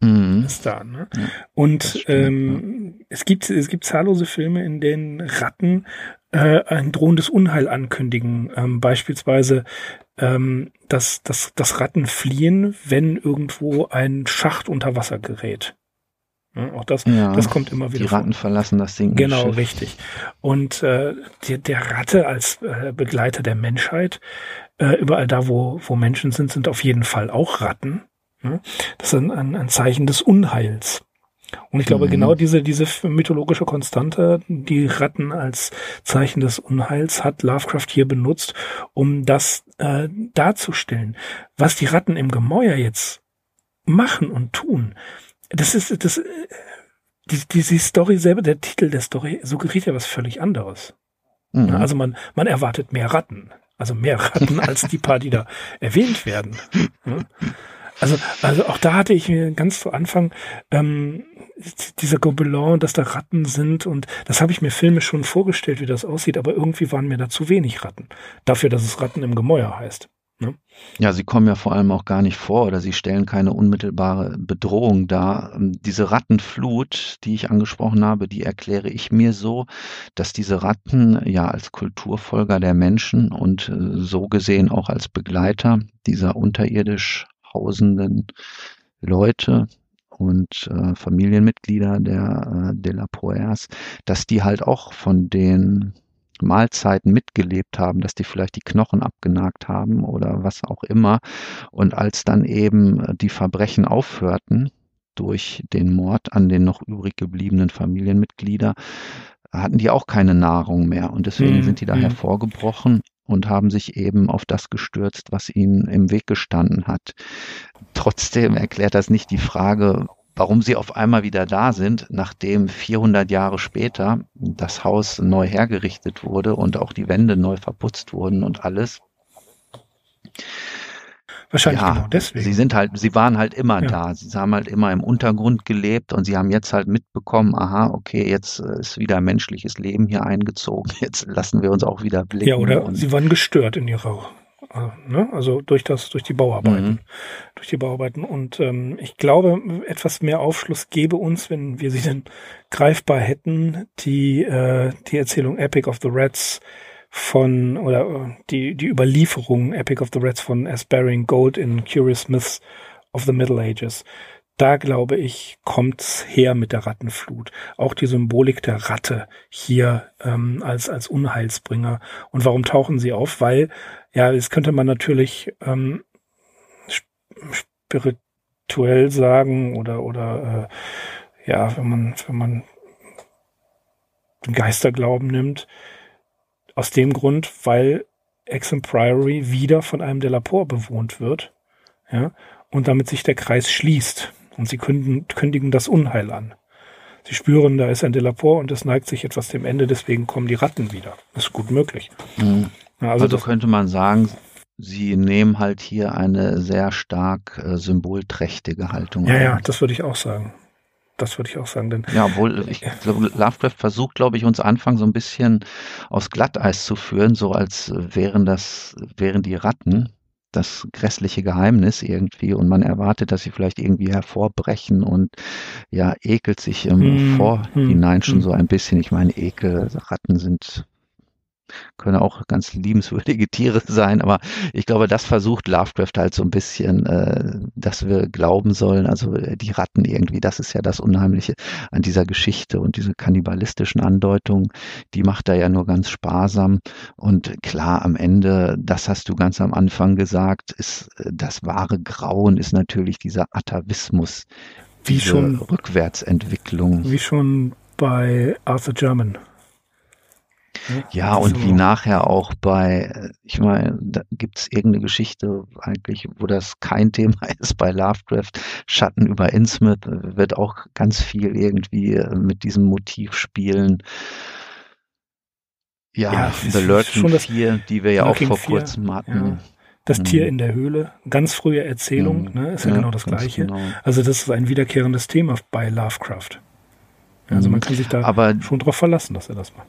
[SPEAKER 1] Mhm. Ist da, ne? Ja, und stimmt, ähm, ja. es gibt es gibt zahllose Filme, in denen Ratten äh, ein drohendes Unheil ankündigen. Ähm, beispielsweise ähm, dass, dass, dass Ratten fliehen, wenn irgendwo ein Schacht unter Wasser gerät. Ja, auch das, ja, das kommt immer wieder.
[SPEAKER 2] Die Ratten vor. verlassen das Ding.
[SPEAKER 1] Genau, Schiff. richtig. Und äh, die, der Ratte als äh, Begleiter der Menschheit äh, überall da, wo, wo Menschen sind, sind auf jeden Fall auch Ratten. Ne? Das ist ein, ein, ein Zeichen des Unheils. Und ich glaube, mhm. genau diese, diese mythologische Konstante, die Ratten als Zeichen des Unheils, hat Lovecraft hier benutzt, um das äh, darzustellen. Was die Ratten im Gemäuer jetzt machen und tun, das ist, das, äh, die, die, die Story selber, der Titel der Story suggeriert ja was völlig anderes. Mhm. Also man, man erwartet mehr Ratten. Also mehr Ratten als die paar, die da erwähnt werden. Also, also auch da hatte ich mir ganz zu Anfang ähm, dieser Gobelin, dass da Ratten sind und das habe ich mir filmisch schon vorgestellt, wie das aussieht, aber irgendwie waren mir da zu wenig Ratten. Dafür, dass es Ratten im Gemäuer heißt. Ne?
[SPEAKER 2] Ja, sie kommen ja vor allem auch gar nicht vor oder sie stellen keine unmittelbare Bedrohung dar. Ähm, diese Rattenflut, die ich angesprochen habe, die erkläre ich mir so, dass diese Ratten ja als Kulturfolger der Menschen und äh, so gesehen auch als Begleiter dieser unterirdisch hausenden Leute und äh, Familienmitglieder der äh, De La Poers, dass die halt auch von den Mahlzeiten mitgelebt haben, dass die vielleicht die Knochen abgenagt haben oder was auch immer. Und als dann eben äh, die Verbrechen aufhörten durch den Mord an den noch übrig gebliebenen Familienmitglieder, hatten die auch keine Nahrung mehr. Und deswegen mhm. sind die da mhm. hervorgebrochen und haben sich eben auf das gestürzt, was ihnen im Weg gestanden hat. Trotzdem erklärt das nicht die Frage, warum sie auf einmal wieder da sind, nachdem 400 Jahre später das Haus neu hergerichtet wurde und auch die Wände neu verputzt wurden und alles.
[SPEAKER 1] Wahrscheinlich
[SPEAKER 2] ja,
[SPEAKER 1] genau deswegen.
[SPEAKER 2] Sie sind halt, sie waren halt immer
[SPEAKER 1] Ja.
[SPEAKER 2] da. Sie haben halt immer im Untergrund gelebt und sie haben jetzt halt mitbekommen, aha, okay, jetzt äh, ist wieder menschliches Leben hier eingezogen. Jetzt lassen wir uns auch wieder blicken.
[SPEAKER 1] Ja, oder sie waren gestört in ihrer, äh, ne? also durch das, durch die Bauarbeiten,
[SPEAKER 2] Mhm.
[SPEAKER 1] durch die Bauarbeiten. Und ähm, ich glaube, etwas mehr Aufschluss gäbe uns, wenn wir sie denn greifbar hätten, die äh, die Erzählung Epic of the Rats von oder äh, die die Überlieferung Epic of the Rats von S. Baring Gold in Curious Myths of the Middle Ages. Da glaube ich, kommt's her mit der Rattenflut. Auch die Symbolik der Ratte hier ähm, als als Unheilsbringer. Und warum tauchen sie auf? Weil ja, jetzt könnte man natürlich ähm, sp- spirituell sagen oder oder äh, ja, wenn man wenn man den Geisterglauben nimmt, aus dem Grund, weil Priory wieder von einem Delapor bewohnt wird, ja, und damit sich der Kreis schließt und sie kündigen, kündigen das Unheil an. Sie spüren, da ist ein Delapor und es neigt sich etwas dem Ende, deswegen kommen die Ratten wieder. Das ist gut möglich.
[SPEAKER 2] Mhm. Also,
[SPEAKER 1] also,
[SPEAKER 2] könnte man sagen, sie nehmen halt hier eine sehr stark äh, symbolträchtige Haltung
[SPEAKER 1] ja,
[SPEAKER 2] ein.
[SPEAKER 1] ja, das würde ich auch sagen. Das würde ich auch sagen, denn
[SPEAKER 2] Ja, obwohl ich glaube, Lovecraft versucht, glaube ich, uns Anfang so ein bisschen aufs Glatteis zu führen, so als wären das, wären die Ratten das grässliche Geheimnis irgendwie und man erwartet, dass sie vielleicht irgendwie hervorbrechen und ja, ekelt sich im
[SPEAKER 1] Hm,
[SPEAKER 2] Vorhinein
[SPEAKER 1] hm,
[SPEAKER 2] schon
[SPEAKER 1] hm.
[SPEAKER 2] so ein bisschen. Ich meine, Ekel, Ratten sind können auch ganz liebenswürdige Tiere sein, aber ich glaube, das versucht Lovecraft halt so ein bisschen, äh, dass wir glauben sollen, also äh, die Ratten irgendwie, das ist ja das Unheimliche an dieser Geschichte und diese kannibalistischen Andeutungen, die macht er ja nur ganz sparsam und klar, am Ende, das hast du ganz am Anfang gesagt, ist äh, das wahre Grauen ist natürlich dieser Atavismus,
[SPEAKER 1] wie
[SPEAKER 2] diese
[SPEAKER 1] schon,
[SPEAKER 2] Rückwärtsentwicklung.
[SPEAKER 1] wie schon bei Arthur German.
[SPEAKER 2] Ja, und wie nachher auch bei, äh, ich meine, da gibt's irgendeine Geschichte eigentlich, wo das kein Thema ist bei Lovecraft. Schatten über Innsmouth äh, wird auch ganz viel irgendwie äh, mit diesem Motiv spielen. Ja,
[SPEAKER 1] Ja,
[SPEAKER 2] The Lurking
[SPEAKER 1] das-
[SPEAKER 2] Fear, die wir ja auch vor kurzem hatten.
[SPEAKER 1] Das
[SPEAKER 2] Mhm.
[SPEAKER 1] Tier in der Höhle, ganz frühe Erzählung,
[SPEAKER 2] Mhm.
[SPEAKER 1] ne, ist ja, genau das Gleiche.
[SPEAKER 2] genau.
[SPEAKER 1] Also das ist ein wiederkehrendes Thema bei Lovecraft. Also
[SPEAKER 2] Mhm.
[SPEAKER 1] man kann sich da
[SPEAKER 2] Aber
[SPEAKER 1] schon drauf verlassen, dass er das macht.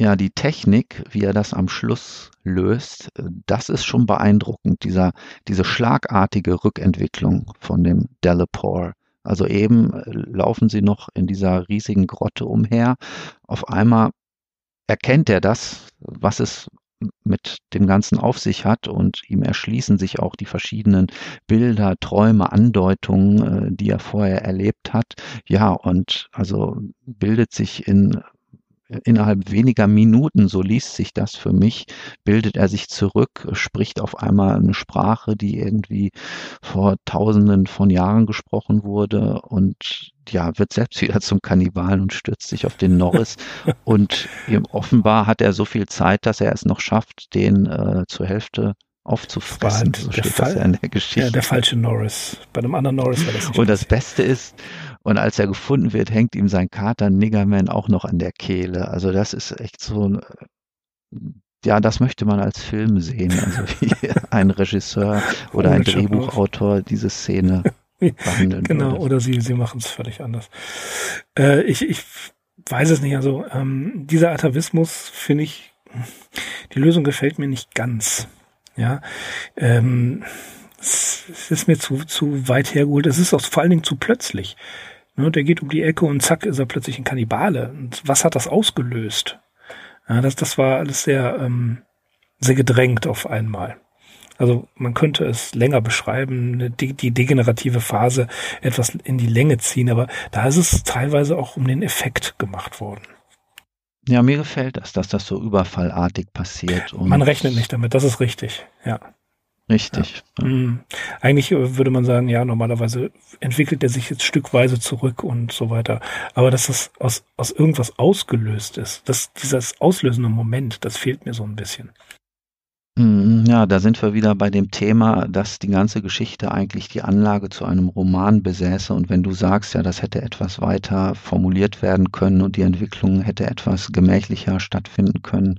[SPEAKER 2] Ja, die Technik, wie er das am Schluss löst, äh, das ist schon beeindruckend, dieser, diese schlagartige Rückentwicklung von dem Delapore. Also eben äh, laufen sie noch in dieser riesigen Grotte umher. Auf einmal erkennt er das, was es mit dem Ganzen auf sich hat und ihm erschließen sich auch die verschiedenen Bilder, Träume, Andeutungen, äh, die er vorher erlebt hat. Ja, und also bildet sich in innerhalb weniger Minuten, so liest sich das für mich, bildet er sich zurück, spricht auf einmal eine Sprache, die irgendwie vor tausenden von Jahren gesprochen wurde und ja, wird selbst wieder zum Kannibalen und stürzt sich auf den Norris. und offenbar hat er so viel Zeit, dass er es noch schafft, den äh, zur Hälfte aufzufressen.
[SPEAKER 1] halt
[SPEAKER 2] So
[SPEAKER 1] der
[SPEAKER 2] steht
[SPEAKER 1] Fall.
[SPEAKER 2] das ja in der Geschichte.
[SPEAKER 1] Ja, der falsche Norris. Bei einem anderen Norris war das nicht
[SPEAKER 2] Und das. Beste ist, und als er gefunden wird, hängt ihm sein Kater Niggerman auch noch an der Kehle. Also das ist echt so ein, ja, das möchte man als Film sehen. Also wie ein Regisseur oder ein. Drehbuchautor diese Szene behandeln
[SPEAKER 1] Genau,
[SPEAKER 2] würde.
[SPEAKER 1] oder sie, sie machen es völlig anders. Äh, ich, ich weiß es nicht. Also ähm, dieser Atavismus finde ich, die Lösung gefällt mir nicht ganz. Ja, ähm, es, es ist mir zu, zu weit hergeholt. Es ist auch vor allen Dingen zu plötzlich. Ne, der geht um die Ecke und zack ist er plötzlich ein Kannibale. Und was hat das ausgelöst? Ja, das, das war alles sehr, ähm, sehr gedrängt auf einmal. Also man könnte es länger beschreiben, eine de- die degenerative Phase etwas in die Länge ziehen, aber da ist es teilweise auch um den Effekt gemacht worden.
[SPEAKER 2] Ja, mir gefällt das, dass das so überfallartig passiert.
[SPEAKER 1] Man rechnet nicht damit, das ist richtig. Ja.
[SPEAKER 2] Richtig. Ja.
[SPEAKER 1] Mhm. Eigentlich äh, würde man sagen, ja, normalerweise entwickelt er sich jetzt stückweise zurück und so weiter. Aber dass das aus, aus irgendwas ausgelöst ist, dass dieses auslösende Moment, das fehlt mir so ein bisschen.
[SPEAKER 2] Mhm, ja, da sind wir wieder bei dem Thema, dass die ganze Geschichte eigentlich die Anlage zu einem Roman besäße. Und wenn du sagst, ja, das hätte etwas weiter formuliert werden können und die Entwicklung hätte etwas gemächlicher stattfinden können,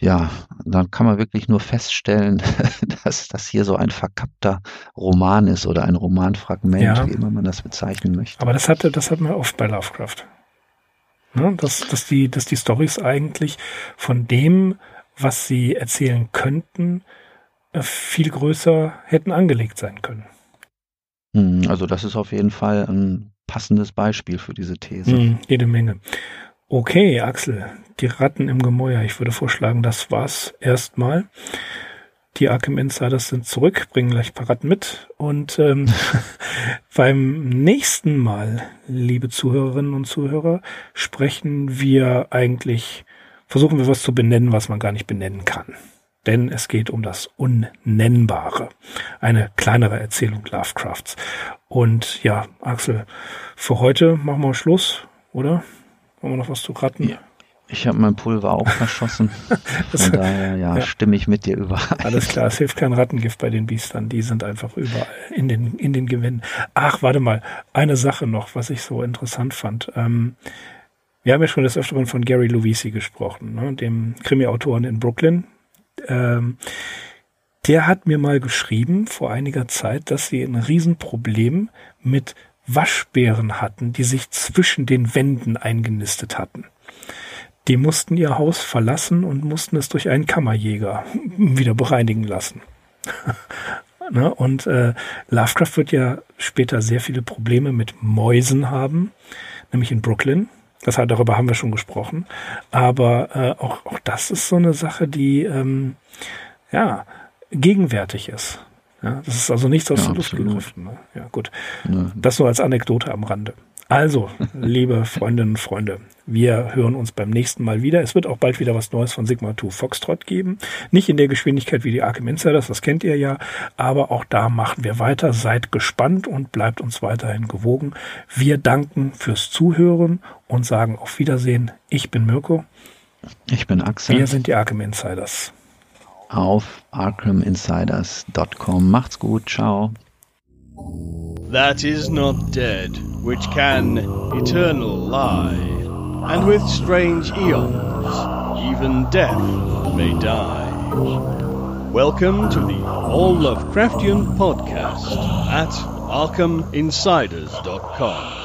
[SPEAKER 2] ja, dann kann man wirklich nur feststellen, dass das hier so ein verkappter Roman ist oder ein Romanfragment,
[SPEAKER 1] Ja.
[SPEAKER 2] wie immer man das bezeichnen möchte.
[SPEAKER 1] Aber das hatte, das hat man oft bei Lovecraft. Ne? Dass, dass die, dass die Stories eigentlich von dem, was sie erzählen könnten, äh, viel größer hätten angelegt sein können.
[SPEAKER 2] Hm, Also das ist auf jeden Fall ein passendes Beispiel für diese These.
[SPEAKER 1] Hm, jede Menge. Okay, Axel, die Ratten im Gemäuer. Ich würde vorschlagen, das war's erstmal. Die Arkham Insiders sind zurück, bringen gleich ein paar Ratten mit. Und ähm, beim nächsten Mal, liebe Zuhörerinnen und Zuhörer, sprechen wir eigentlich, versuchen wir was zu benennen, was man gar nicht benennen kann. Denn es geht um das Unnennbare. Eine kleinere Erzählung Lovecrafts. Und ja, Axel, für heute machen wir Schluss, oder? Wollen wir noch was zu Ratten?
[SPEAKER 2] Ja. Ich habe mein Pulver auch verschossen. Von daher, ja,
[SPEAKER 1] ja.
[SPEAKER 2] stimme ich mit dir überein.
[SPEAKER 1] Alles klar, es hilft kein Rattengift bei den Biestern. Die sind einfach überall in den, in den Gewinnen. Ach, warte mal. Eine Sache noch, was ich so interessant fand. Ähm, wir haben ja schon des Öfteren von Gary Lovisi gesprochen, ne, dem Krimi-Autoren in Brooklyn. Ähm, der hat mir mal geschrieben vor einiger Zeit, dass sie ein Riesenproblem mit Waschbären hatten, die sich zwischen den Wänden eingenistet hatten. Die mussten ihr Haus verlassen und mussten es durch einen Kammerjäger wieder bereinigen lassen. ne? Und äh, Lovecraft wird ja später sehr viele Probleme mit Mäusen haben, nämlich in Brooklyn. Das hat, darüber haben wir schon gesprochen. Aber äh, auch, auch das ist so eine Sache, die ähm, ja gegenwärtig ist. Ja, das ist also nichts aus
[SPEAKER 2] Ja,
[SPEAKER 1] der Luft gegriffen. Ne? Ja, gut.
[SPEAKER 2] Ne?
[SPEAKER 1] Das nur als Anekdote am Rande. Also, liebe Freundinnen und Freunde, wir hören uns beim nächsten Mal wieder. Es wird auch bald wieder was Neues von Sigma 2 Foxtrot geben. Nicht in der Geschwindigkeit wie die Arkham Insiders, das kennt ihr ja. Aber auch da machen wir weiter. Seid gespannt und bleibt uns weiterhin gewogen. Wir danken fürs Zuhören und sagen auf Wiedersehen. Ich bin Mirko.
[SPEAKER 2] Ich bin Axel
[SPEAKER 1] Wir sind die Arkham Insiders.
[SPEAKER 2] Auf arkhaminsiders.com. Macht's gut, ciao.
[SPEAKER 3] that is not dead, which can eternal lie, and with strange eons, even death may die. Welcome to the All Lovecraftian Podcast at ArkhamInsiders.com.